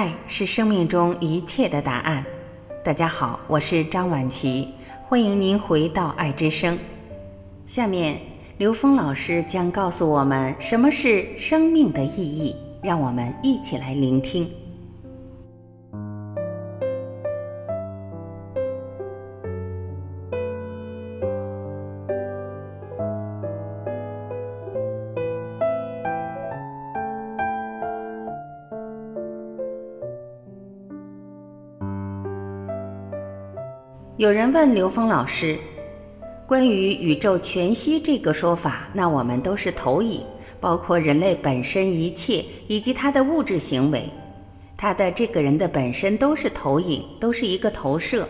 爱是生命中一切的答案。大家好，我是张晚琪，欢迎您回到爱之声。下面，刘峰老师将告诉我们什么是生命的意义，让我们一起来聆听。有人问刘峰老师，关于宇宙全息这个说法，那我们都是投影，包括人类本身一切以及他的物质行为，他的这个人的本身都是投影，都是一个投射。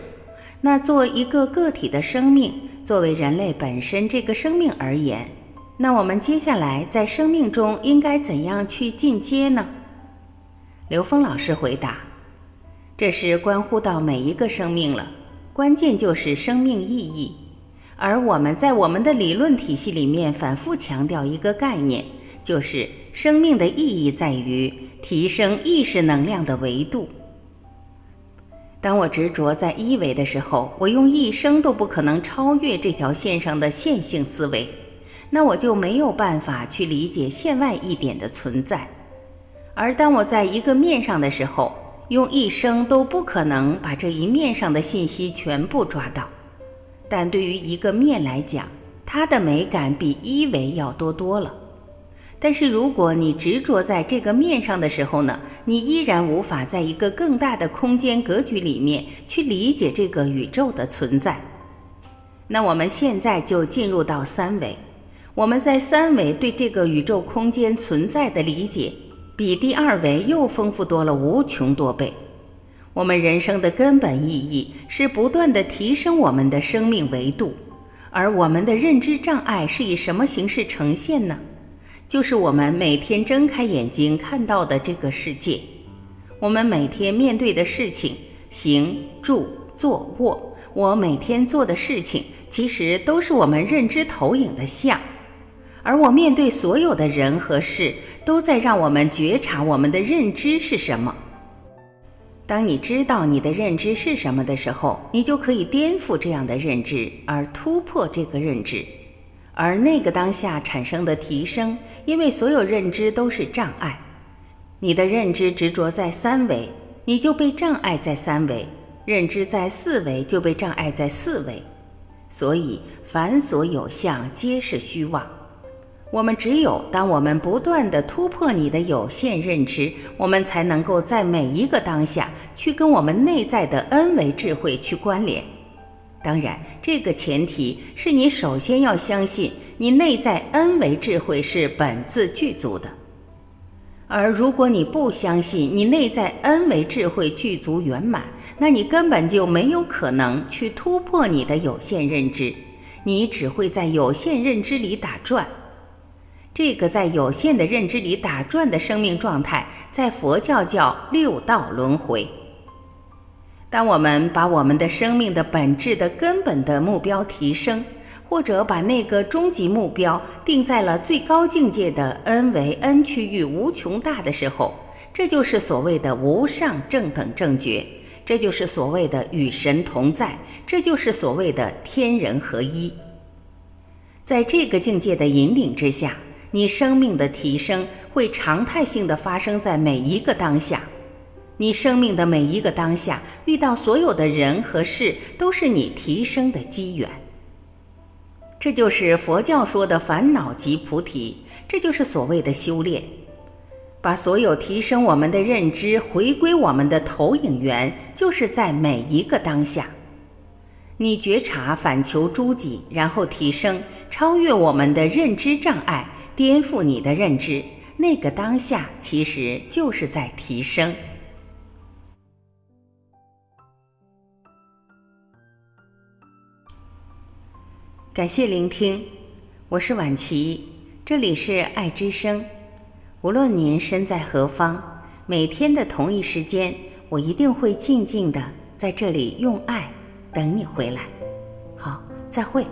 那做一个个体的生命，作为人类本身这个生命而言，那我们接下来在生命中应该怎样去进阶呢？刘峰老师回答：这是关乎到每一个生命了。关键就是生命意义，而我们在我们的理论体系里面反复强调一个概念，就是生命的意义在于提升意识能量的维度。当我执着在一维的时候，我用一生都不可能超越这条线上的线性思维，那我就没有办法去理解线外一点的存在。而当我在一个面上的时候，用一生都不可能把这一面上的信息全部抓到，但对于一个面来讲，它的美感比一维要多多了。但是如果你执着在这个面上的时候呢，你依然无法在一个更大的空间格局里面去理解这个宇宙的存在。那我们现在就进入到三维，我们在三维对这个宇宙空间存在的理解。比第二维又丰富多了无穷多倍。我们人生的根本意义是不断的提升我们的生命维度，而我们的认知障碍是以什么形式呈现呢？就是我们每天睁开眼睛看到的这个世界，我们每天面对的事情，行住坐卧，我每天做的事情，其实都是我们认知投影的像。而我面对所有的人和事，都在让我们觉察我们的认知是什么。当你知道你的认知是什么的时候，你就可以颠覆这样的认知，而突破这个认知。而那个当下产生的提升，因为所有认知都是障碍。你的认知执着在三维，你就被障碍在三维；认知在四维，就被障碍在四维。所以，凡所有相，皆是虚妄。我们只有当我们不断的突破你的有限认知，我们才能够在每一个当下去跟我们内在的恩维智慧去关联。当然，这个前提是你首先要相信你内在恩维智慧是本自具足的。而如果你不相信你内在恩维智慧具足圆满，那你根本就没有可能去突破你的有限认知，你只会在有限认知里打转。这个在有限的认知里打转的生命状态，在佛教叫六道轮回。当我们把我们的生命的本质的根本的目标提升，或者把那个终极目标定在了最高境界的 N 为 N 区域无穷大的时候，这就是所谓的无上正等正觉，这就是所谓的与神同在，这就是所谓的天人合一。在这个境界的引领之下。你生命的提升会常态性的发生在每一个当下，你生命的每一个当下遇到所有的人和事，都是你提升的机缘。这就是佛教说的烦恼即菩提，这就是所谓的修炼，把所有提升我们的认知回归我们的投影源，就是在每一个当下。你觉察反求诸己，然后提升，超越我们的认知障碍。颠覆你的认知，那个当下其实就是在提升。感谢聆听，我是婉琪，这里是爱之声。无论您身在何方，每天的同一时间，我一定会静静的在这里用爱等你回来。好，再会。